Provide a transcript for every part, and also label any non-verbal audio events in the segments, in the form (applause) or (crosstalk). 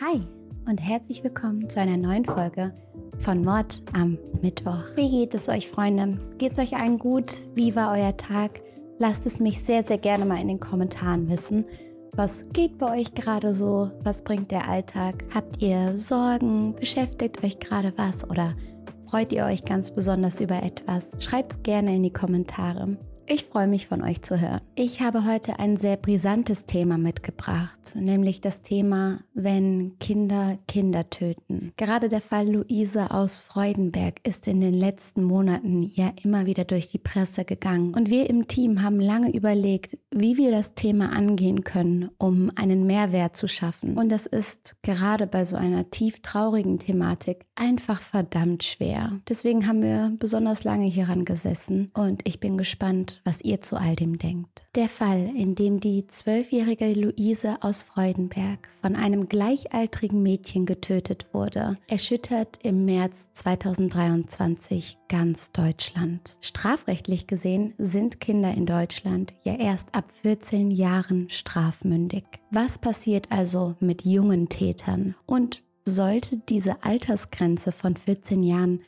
Hi und herzlich willkommen zu einer neuen Folge von Mord am Mittwoch. Wie geht es euch, Freunde? Geht es euch allen gut? Wie war euer Tag? Lasst es mich sehr, sehr gerne mal in den Kommentaren wissen. Was geht bei euch gerade so? Was bringt der Alltag? Habt ihr Sorgen? Beschäftigt euch gerade was? Oder freut ihr euch ganz besonders über etwas? Schreibt es gerne in die Kommentare. Ich freue mich von euch zu hören. Ich habe heute ein sehr brisantes Thema mitgebracht, nämlich das Thema, wenn Kinder Kinder töten. Gerade der Fall Luise aus Freudenberg ist in den letzten Monaten ja immer wieder durch die Presse gegangen. Und wir im Team haben lange überlegt, wie wir das Thema angehen können, um einen Mehrwert zu schaffen. Und das ist gerade bei so einer tief traurigen Thematik einfach verdammt schwer. Deswegen haben wir besonders lange hieran gesessen und ich bin gespannt, was ihr zu all dem denkt. Der Fall, in dem die zwölfjährige Luise aus Freudenberg von einem gleichaltrigen Mädchen getötet wurde, erschüttert im März 2023 ganz Deutschland. Strafrechtlich gesehen sind Kinder in Deutschland ja erst ab 14 Jahren strafmündig. Was passiert also mit jungen Tätern? Und sollte diese Altersgrenze von 14 Jahren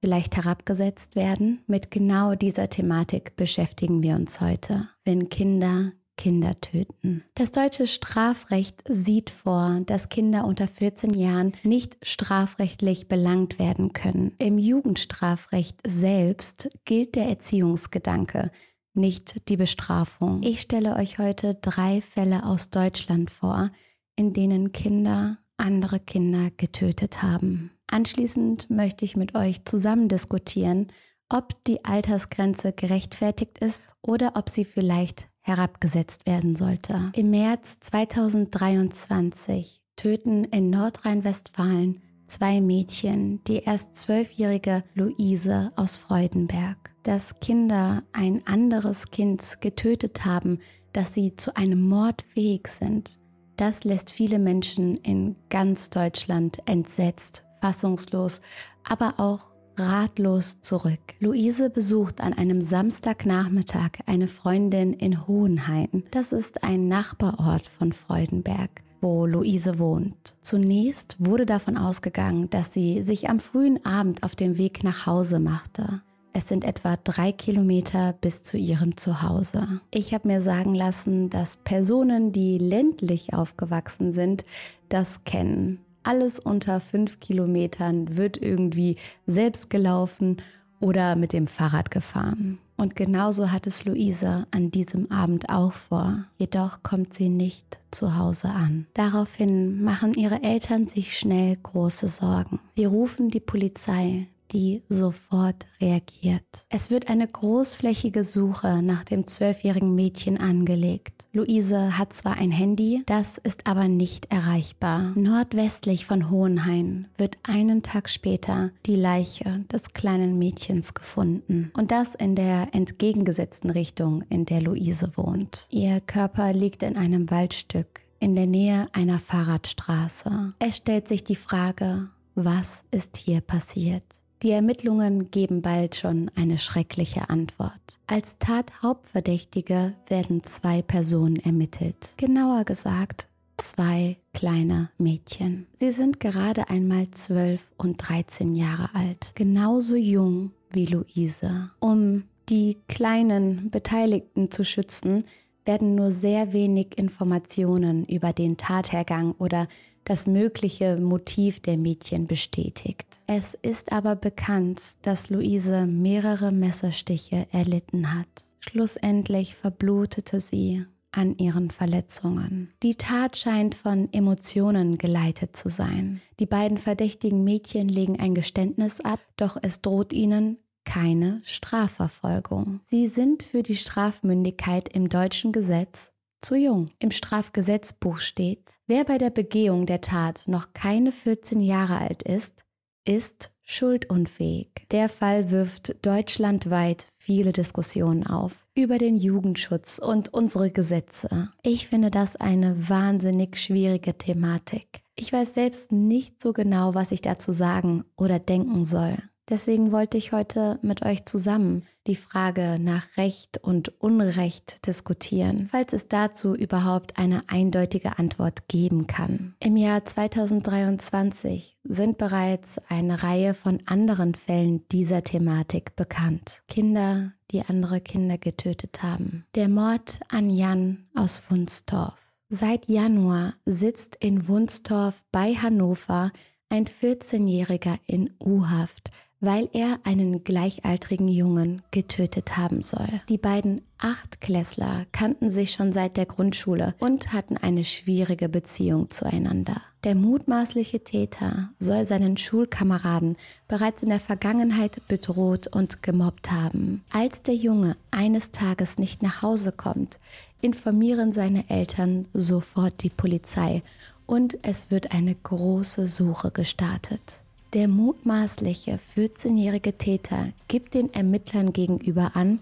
vielleicht herabgesetzt werden. Mit genau dieser Thematik beschäftigen wir uns heute, wenn Kinder Kinder töten. Das deutsche Strafrecht sieht vor, dass Kinder unter 14 Jahren nicht strafrechtlich belangt werden können. Im Jugendstrafrecht selbst gilt der Erziehungsgedanke, nicht die Bestrafung. Ich stelle euch heute drei Fälle aus Deutschland vor, in denen Kinder andere Kinder getötet haben. Anschließend möchte ich mit euch zusammen diskutieren, ob die Altersgrenze gerechtfertigt ist oder ob sie vielleicht herabgesetzt werden sollte. Im März 2023 töten in Nordrhein-Westfalen zwei Mädchen, die erst zwölfjährige Luise aus Freudenberg. Dass Kinder ein anderes Kind getötet haben, dass sie zu einem Mord fähig sind, das lässt viele Menschen in ganz Deutschland entsetzt fassungslos, aber auch ratlos zurück. Luise besucht an einem Samstagnachmittag eine Freundin in Hohenhain. Das ist ein Nachbarort von Freudenberg wo Luise wohnt. Zunächst wurde davon ausgegangen, dass sie sich am frühen Abend auf dem Weg nach Hause machte. Es sind etwa drei Kilometer bis zu ihrem Zuhause. Ich habe mir sagen lassen, dass Personen, die ländlich aufgewachsen sind, das kennen alles unter fünf Kilometern wird irgendwie selbst gelaufen oder mit dem Fahrrad gefahren. Und genauso hat es Luisa an diesem Abend auch vor. Jedoch kommt sie nicht zu Hause an. Daraufhin machen ihre Eltern sich schnell große Sorgen. Sie rufen die Polizei, die sofort reagiert. Es wird eine großflächige Suche nach dem zwölfjährigen Mädchen angelegt. Luise hat zwar ein Handy, das ist aber nicht erreichbar. Nordwestlich von Hohenhain wird einen Tag später die Leiche des kleinen Mädchens gefunden. Und das in der entgegengesetzten Richtung, in der Luise wohnt. Ihr Körper liegt in einem Waldstück in der Nähe einer Fahrradstraße. Es stellt sich die Frage, was ist hier passiert? Die Ermittlungen geben bald schon eine schreckliche Antwort. Als Tathauptverdächtige werden zwei Personen ermittelt. Genauer gesagt, zwei kleine Mädchen. Sie sind gerade einmal 12 und 13 Jahre alt, genauso jung wie Luise. Um die kleinen Beteiligten zu schützen, werden nur sehr wenig Informationen über den Tathergang oder das mögliche Motiv der Mädchen bestätigt. Es ist aber bekannt, dass Luise mehrere Messerstiche erlitten hat. Schlussendlich verblutete sie an ihren Verletzungen. Die Tat scheint von Emotionen geleitet zu sein. Die beiden verdächtigen Mädchen legen ein Geständnis ab, doch es droht ihnen keine Strafverfolgung. Sie sind für die Strafmündigkeit im deutschen Gesetz zu jung. Im Strafgesetzbuch steht, wer bei der Begehung der Tat noch keine 14 Jahre alt ist, ist schuldunfähig. Der Fall wirft deutschlandweit viele Diskussionen auf über den Jugendschutz und unsere Gesetze. Ich finde das eine wahnsinnig schwierige Thematik. Ich weiß selbst nicht so genau, was ich dazu sagen oder denken soll. Deswegen wollte ich heute mit euch zusammen die Frage nach Recht und Unrecht diskutieren, falls es dazu überhaupt eine eindeutige Antwort geben kann. Im Jahr 2023 sind bereits eine Reihe von anderen Fällen dieser Thematik bekannt. Kinder, die andere Kinder getötet haben. Der Mord an Jan aus Wunstorf. Seit Januar sitzt in Wunstorf bei Hannover ein 14-Jähriger in U-Haft weil er einen gleichaltrigen Jungen getötet haben soll. Die beiden Achtklässler kannten sich schon seit der Grundschule und hatten eine schwierige Beziehung zueinander. Der mutmaßliche Täter soll seinen Schulkameraden bereits in der Vergangenheit bedroht und gemobbt haben. Als der Junge eines Tages nicht nach Hause kommt, informieren seine Eltern sofort die Polizei und es wird eine große Suche gestartet. Der mutmaßliche 14-jährige Täter gibt den Ermittlern gegenüber an,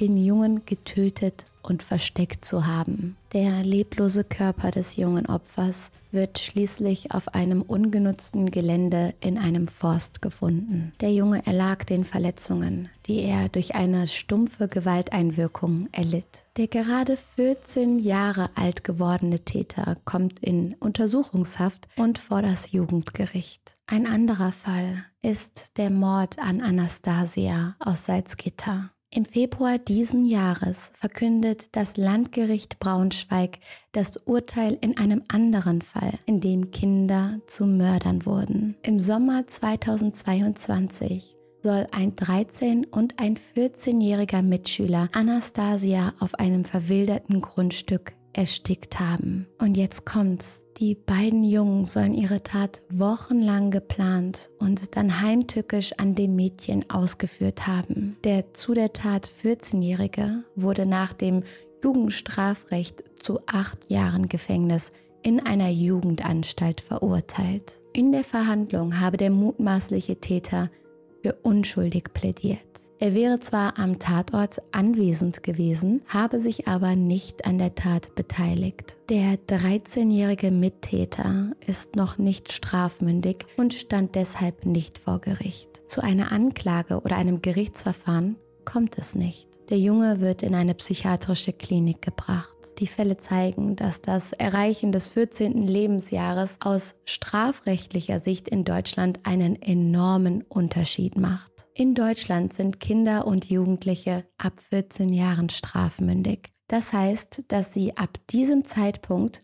den Jungen getötet und versteckt zu haben. Der leblose Körper des jungen Opfers wird schließlich auf einem ungenutzten Gelände in einem Forst gefunden. Der Junge erlag den Verletzungen, die er durch eine stumpfe Gewalteinwirkung erlitt. Der gerade 14 Jahre alt gewordene Täter kommt in Untersuchungshaft und vor das Jugendgericht. Ein anderer Fall ist der Mord an Anastasia aus Salzgitter. Im Februar diesen Jahres verkündet das Landgericht Braunschweig das Urteil in einem anderen Fall, in dem Kinder zu Mördern wurden. Im Sommer 2022 soll ein 13- und ein 14-jähriger Mitschüler Anastasia auf einem verwilderten Grundstück erstickt haben. Und jetzt kommt's. Die beiden Jungen sollen ihre Tat wochenlang geplant und dann heimtückisch an dem Mädchen ausgeführt haben. Der zu der Tat 14-Jährige wurde nach dem Jugendstrafrecht zu acht Jahren Gefängnis in einer Jugendanstalt verurteilt. In der Verhandlung habe der mutmaßliche Täter für unschuldig plädiert. Er wäre zwar am Tatort anwesend gewesen, habe sich aber nicht an der Tat beteiligt. Der 13-jährige Mittäter ist noch nicht strafmündig und stand deshalb nicht vor Gericht. Zu einer Anklage oder einem Gerichtsverfahren kommt es nicht. Der Junge wird in eine psychiatrische Klinik gebracht. Die Fälle zeigen, dass das Erreichen des 14. Lebensjahres aus strafrechtlicher Sicht in Deutschland einen enormen Unterschied macht. In Deutschland sind Kinder und Jugendliche ab 14 Jahren strafmündig. Das heißt, dass sie ab diesem Zeitpunkt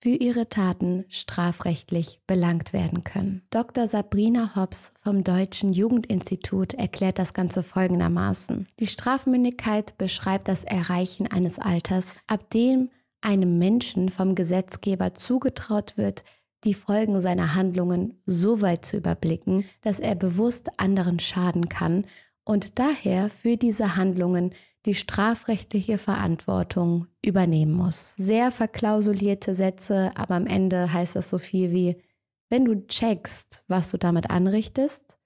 für ihre Taten strafrechtlich belangt werden können. Dr. Sabrina Hobbs vom Deutschen Jugendinstitut erklärt das Ganze folgendermaßen. Die Strafmündigkeit beschreibt das Erreichen eines Alters, ab dem einem Menschen vom Gesetzgeber zugetraut wird, die Folgen seiner Handlungen so weit zu überblicken, dass er bewusst anderen schaden kann und daher für diese Handlungen die strafrechtliche Verantwortung übernehmen muss. Sehr verklausulierte Sätze, aber am Ende heißt das so viel wie, wenn du checkst, was du damit anrichtest,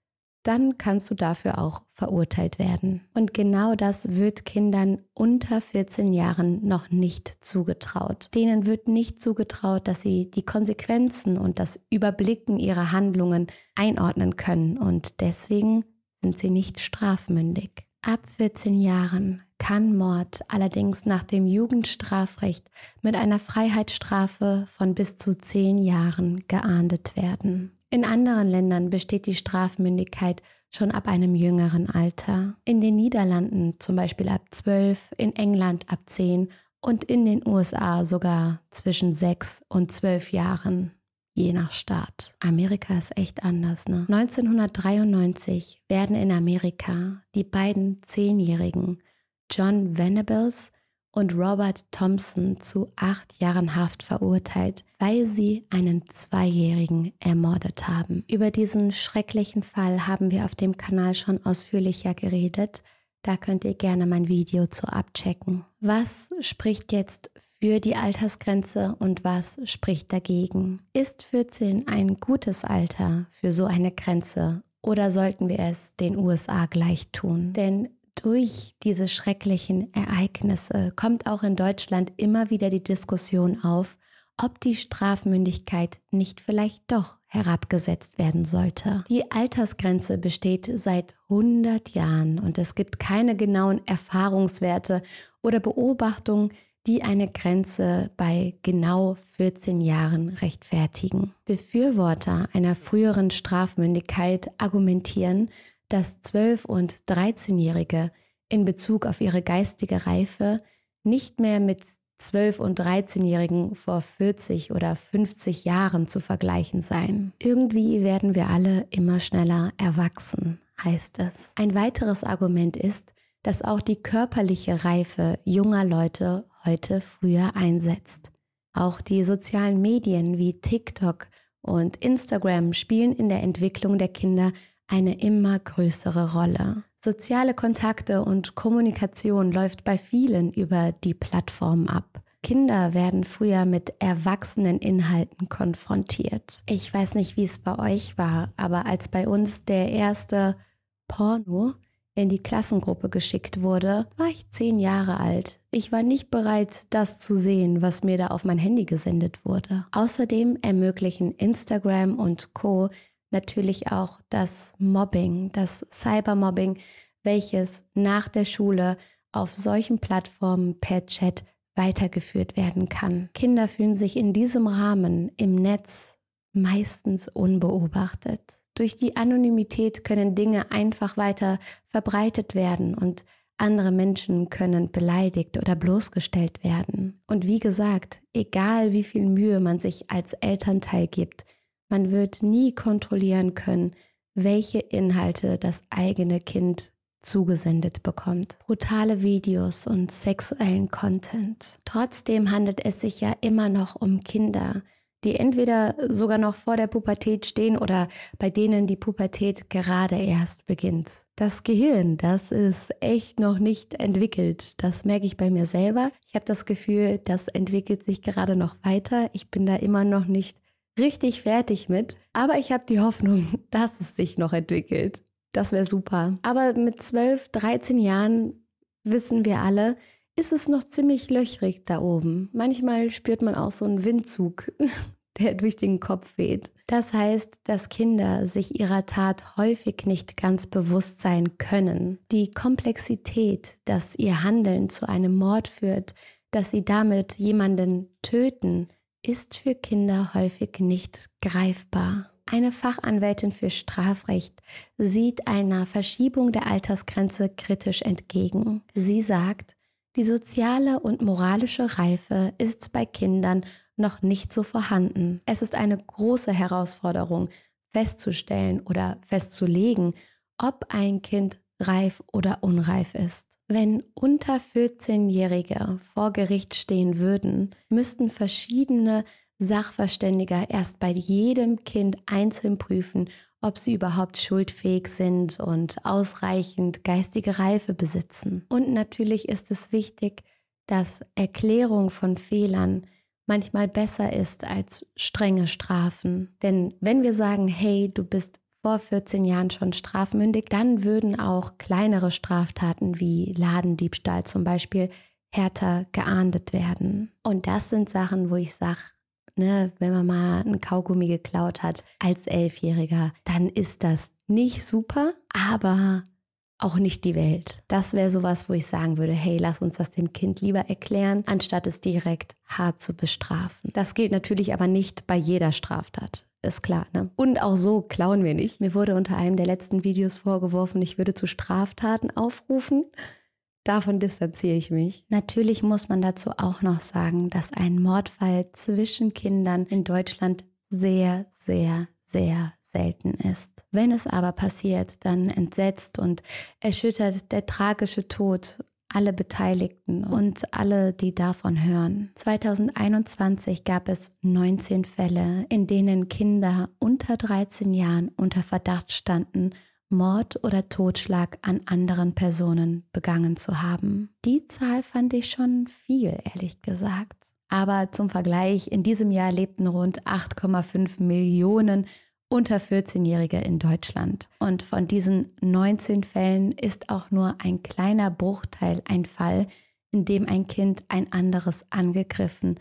dann kannst du dafür auch verurteilt werden. Und genau das wird Kindern unter 14 Jahren noch nicht zugetraut. Denen wird nicht zugetraut, dass sie die Konsequenzen und das Überblicken ihrer Handlungen einordnen können und deswegen sind sie nicht strafmündig. Ab 14 Jahren kann Mord allerdings nach dem Jugendstrafrecht mit einer Freiheitsstrafe von bis zu 10 Jahren geahndet werden. In anderen Ländern besteht die Strafmündigkeit schon ab einem jüngeren Alter. In den Niederlanden zum Beispiel ab 12, in England ab 10 und in den USA sogar zwischen 6 und 12 Jahren je nach Staat. Amerika ist echt anders, ne? 1993 werden in Amerika die beiden Zehnjährigen John Venables und Robert Thompson zu acht Jahren Haft verurteilt, weil sie einen Zweijährigen ermordet haben. Über diesen schrecklichen Fall haben wir auf dem Kanal schon ausführlicher geredet. Da könnt ihr gerne mein Video zu abchecken. Was spricht jetzt für die Altersgrenze und was spricht dagegen? Ist 14 ein gutes Alter für so eine Grenze oder sollten wir es den USA gleich tun? Denn durch diese schrecklichen Ereignisse kommt auch in Deutschland immer wieder die Diskussion auf, ob die Strafmündigkeit nicht vielleicht doch herabgesetzt werden sollte. Die Altersgrenze besteht seit 100 Jahren und es gibt keine genauen Erfahrungswerte oder Beobachtungen, die eine Grenze bei genau 14 Jahren rechtfertigen. Befürworter einer früheren Strafmündigkeit argumentieren, dass 12- und 13-Jährige in Bezug auf ihre geistige Reife nicht mehr mit 12- und 13-Jährigen vor 40 oder 50 Jahren zu vergleichen seien. Irgendwie werden wir alle immer schneller erwachsen, heißt es. Ein weiteres Argument ist, dass auch die körperliche Reife junger Leute heute früher einsetzt. Auch die sozialen Medien wie TikTok und Instagram spielen in der Entwicklung der Kinder eine immer größere Rolle. Soziale Kontakte und Kommunikation läuft bei vielen über die Plattform ab. Kinder werden früher mit erwachsenen Inhalten konfrontiert. Ich weiß nicht, wie es bei euch war, aber als bei uns der erste Porno in die Klassengruppe geschickt wurde, war ich zehn Jahre alt. Ich war nicht bereit, das zu sehen, was mir da auf mein Handy gesendet wurde. Außerdem ermöglichen Instagram und Co natürlich auch das Mobbing, das Cybermobbing, welches nach der Schule auf solchen Plattformen per Chat weitergeführt werden kann. Kinder fühlen sich in diesem Rahmen im Netz meistens unbeobachtet. Durch die Anonymität können Dinge einfach weiter verbreitet werden und andere Menschen können beleidigt oder bloßgestellt werden. Und wie gesagt, egal wie viel Mühe man sich als Elternteil gibt, man wird nie kontrollieren können, welche Inhalte das eigene Kind zugesendet bekommt. Brutale Videos und sexuellen Content. Trotzdem handelt es sich ja immer noch um Kinder, die entweder sogar noch vor der Pubertät stehen oder bei denen die Pubertät gerade erst beginnt. Das Gehirn, das ist echt noch nicht entwickelt. Das merke ich bei mir selber. Ich habe das Gefühl, das entwickelt sich gerade noch weiter. Ich bin da immer noch nicht richtig fertig mit. Aber ich habe die Hoffnung, (laughs) dass es sich noch entwickelt. Das wäre super. Aber mit 12, 13 Jahren wissen wir alle, ist es noch ziemlich löchrig da oben. Manchmal spürt man auch so einen Windzug, (laughs) der durch den Kopf weht. Das heißt, dass Kinder sich ihrer Tat häufig nicht ganz bewusst sein können. Die Komplexität, dass ihr Handeln zu einem Mord führt, dass sie damit jemanden töten, ist für Kinder häufig nicht greifbar. Eine Fachanwältin für Strafrecht sieht einer Verschiebung der Altersgrenze kritisch entgegen. Sie sagt, die soziale und moralische Reife ist bei Kindern noch nicht so vorhanden. Es ist eine große Herausforderung festzustellen oder festzulegen, ob ein Kind reif oder unreif ist. Wenn unter 14-Jährige vor Gericht stehen würden, müssten verschiedene Sachverständiger erst bei jedem Kind einzeln prüfen, ob sie überhaupt schuldfähig sind und ausreichend geistige Reife besitzen. Und natürlich ist es wichtig, dass Erklärung von Fehlern manchmal besser ist als strenge Strafen. Denn wenn wir sagen, hey, du bist vor 14 Jahren schon strafmündig, dann würden auch kleinere Straftaten wie Ladendiebstahl zum Beispiel härter geahndet werden. Und das sind Sachen, wo ich sage, ne, wenn man mal einen Kaugummi geklaut hat als Elfjähriger, dann ist das nicht super, aber auch nicht die Welt. Das wäre sowas, wo ich sagen würde, hey, lass uns das dem Kind lieber erklären, anstatt es direkt hart zu bestrafen. Das gilt natürlich aber nicht bei jeder Straftat ist klar. Ne? Und auch so klauen wir nicht. Mir wurde unter einem der letzten Videos vorgeworfen, ich würde zu Straftaten aufrufen. Davon distanziere ich mich. Natürlich muss man dazu auch noch sagen, dass ein Mordfall zwischen Kindern in Deutschland sehr, sehr, sehr selten ist. Wenn es aber passiert, dann entsetzt und erschüttert der tragische Tod alle Beteiligten und alle, die davon hören. 2021 gab es 19 Fälle, in denen Kinder unter 13 Jahren unter Verdacht standen, Mord oder Totschlag an anderen Personen begangen zu haben. Die Zahl fand ich schon viel, ehrlich gesagt. Aber zum Vergleich, in diesem Jahr lebten rund 8,5 Millionen unter 14-Jährige in Deutschland. Und von diesen 19 Fällen ist auch nur ein kleiner Bruchteil ein Fall, in dem ein Kind ein anderes angegriffen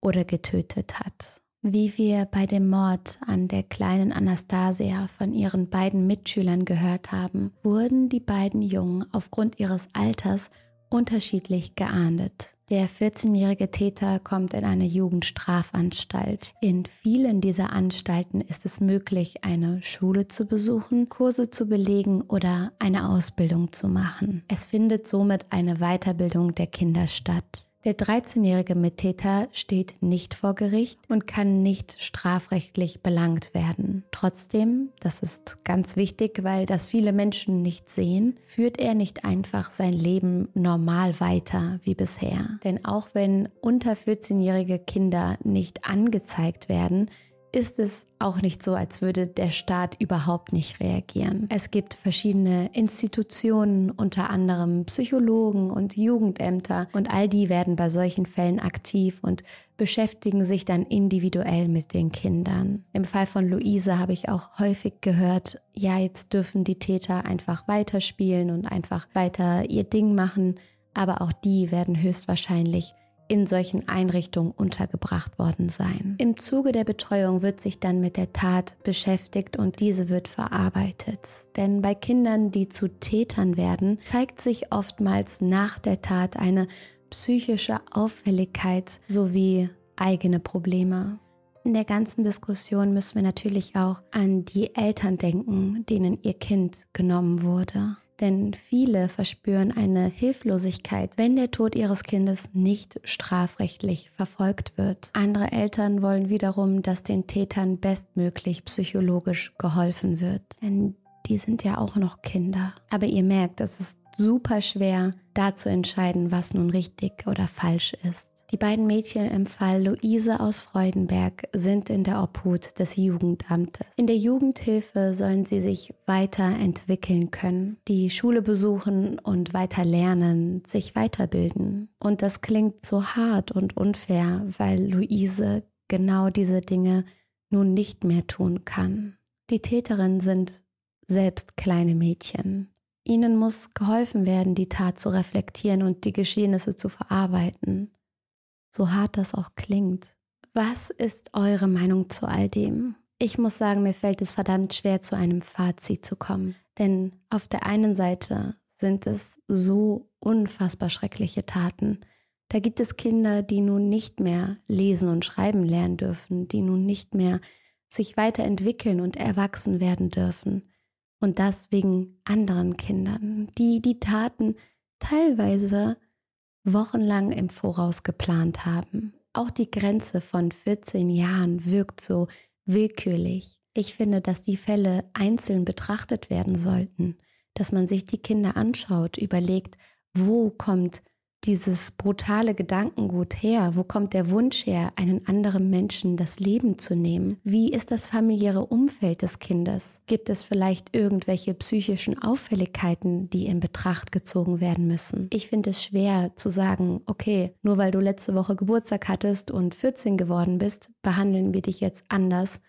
oder getötet hat. Wie wir bei dem Mord an der kleinen Anastasia von ihren beiden Mitschülern gehört haben, wurden die beiden Jungen aufgrund ihres Alters unterschiedlich geahndet. Der 14-jährige Täter kommt in eine Jugendstrafanstalt. In vielen dieser Anstalten ist es möglich, eine Schule zu besuchen, Kurse zu belegen oder eine Ausbildung zu machen. Es findet somit eine Weiterbildung der Kinder statt. Der 13-jährige Mittäter steht nicht vor Gericht und kann nicht strafrechtlich belangt werden. Trotzdem, das ist ganz wichtig, weil das viele Menschen nicht sehen, führt er nicht einfach sein Leben normal weiter wie bisher. Denn auch wenn unter 14-jährige Kinder nicht angezeigt werden, ist es auch nicht so, als würde der Staat überhaupt nicht reagieren. Es gibt verschiedene Institutionen, unter anderem Psychologen und Jugendämter und all die werden bei solchen Fällen aktiv und beschäftigen sich dann individuell mit den Kindern. Im Fall von Luise habe ich auch häufig gehört, ja, jetzt dürfen die Täter einfach weiterspielen und einfach weiter ihr Ding machen, aber auch die werden höchstwahrscheinlich in solchen Einrichtungen untergebracht worden sein. Im Zuge der Betreuung wird sich dann mit der Tat beschäftigt und diese wird verarbeitet. Denn bei Kindern, die zu Tätern werden, zeigt sich oftmals nach der Tat eine psychische Auffälligkeit sowie eigene Probleme. In der ganzen Diskussion müssen wir natürlich auch an die Eltern denken, denen ihr Kind genommen wurde denn viele verspüren eine Hilflosigkeit, wenn der Tod ihres Kindes nicht strafrechtlich verfolgt wird. Andere Eltern wollen wiederum, dass den Tätern bestmöglich psychologisch geholfen wird, denn die sind ja auch noch Kinder. Aber ihr merkt, es ist super schwer, da zu entscheiden, was nun richtig oder falsch ist. Die beiden Mädchen im Fall Luise aus Freudenberg sind in der Obhut des Jugendamtes. In der Jugendhilfe sollen sie sich weiterentwickeln können, die Schule besuchen und weiter lernen, sich weiterbilden. Und das klingt so hart und unfair, weil Luise genau diese Dinge nun nicht mehr tun kann. Die Täterinnen sind selbst kleine Mädchen. Ihnen muss geholfen werden, die Tat zu reflektieren und die Geschehnisse zu verarbeiten so hart das auch klingt. Was ist eure Meinung zu all dem? Ich muss sagen, mir fällt es verdammt schwer, zu einem Fazit zu kommen. Denn auf der einen Seite sind es so unfassbar schreckliche Taten. Da gibt es Kinder, die nun nicht mehr lesen und schreiben lernen dürfen, die nun nicht mehr sich weiterentwickeln und erwachsen werden dürfen. Und das wegen anderen Kindern, die die Taten teilweise wochenlang im Voraus geplant haben. Auch die Grenze von 14 Jahren wirkt so willkürlich. Ich finde, dass die Fälle einzeln betrachtet werden sollten, dass man sich die Kinder anschaut, überlegt, wo kommt dieses brutale Gedankengut her? Wo kommt der Wunsch her, einen anderen Menschen das Leben zu nehmen? Wie ist das familiäre Umfeld des Kindes? Gibt es vielleicht irgendwelche psychischen Auffälligkeiten, die in Betracht gezogen werden müssen? Ich finde es schwer zu sagen, okay, nur weil du letzte Woche Geburtstag hattest und 14 geworden bist, behandeln wir dich jetzt anders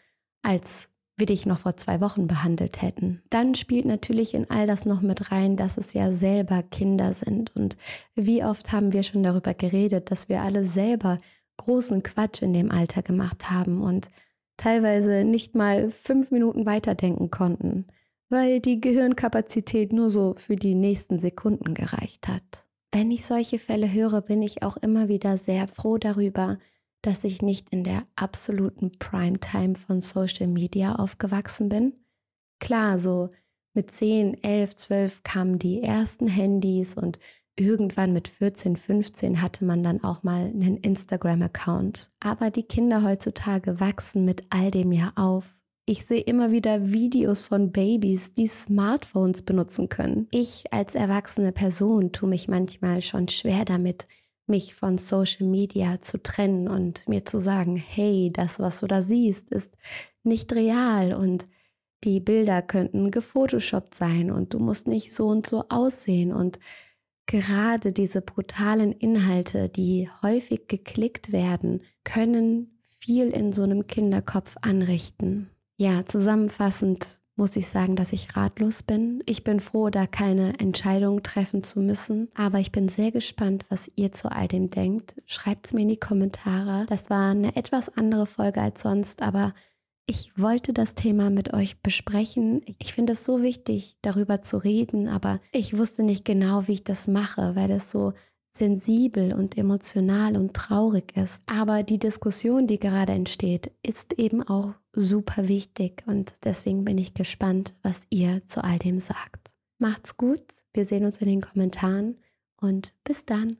als wir dich noch vor zwei Wochen behandelt hätten. Dann spielt natürlich in all das noch mit rein, dass es ja selber Kinder sind. Und wie oft haben wir schon darüber geredet, dass wir alle selber großen Quatsch in dem Alter gemacht haben und teilweise nicht mal fünf Minuten weiterdenken konnten, weil die Gehirnkapazität nur so für die nächsten Sekunden gereicht hat. Wenn ich solche Fälle höre, bin ich auch immer wieder sehr froh darüber, dass ich nicht in der absoluten Primetime von Social Media aufgewachsen bin. Klar, so mit 10, 11, 12 kamen die ersten Handys und irgendwann mit 14, 15 hatte man dann auch mal einen Instagram-Account. Aber die Kinder heutzutage wachsen mit all dem ja auf. Ich sehe immer wieder Videos von Babys, die Smartphones benutzen können. Ich als erwachsene Person tue mich manchmal schon schwer damit, mich von Social Media zu trennen und mir zu sagen, hey, das, was du da siehst, ist nicht real und die Bilder könnten gefotoshoppt sein und du musst nicht so und so aussehen und gerade diese brutalen Inhalte, die häufig geklickt werden, können viel in so einem Kinderkopf anrichten. Ja, zusammenfassend muss ich sagen, dass ich ratlos bin. Ich bin froh, da keine Entscheidung treffen zu müssen. Aber ich bin sehr gespannt, was ihr zu all dem denkt. Schreibt es mir in die Kommentare. Das war eine etwas andere Folge als sonst, aber ich wollte das Thema mit euch besprechen. Ich finde es so wichtig, darüber zu reden, aber ich wusste nicht genau, wie ich das mache, weil es so sensibel und emotional und traurig ist. Aber die Diskussion, die gerade entsteht, ist eben auch super wichtig und deswegen bin ich gespannt, was ihr zu all dem sagt. Macht's gut, wir sehen uns in den Kommentaren und bis dann.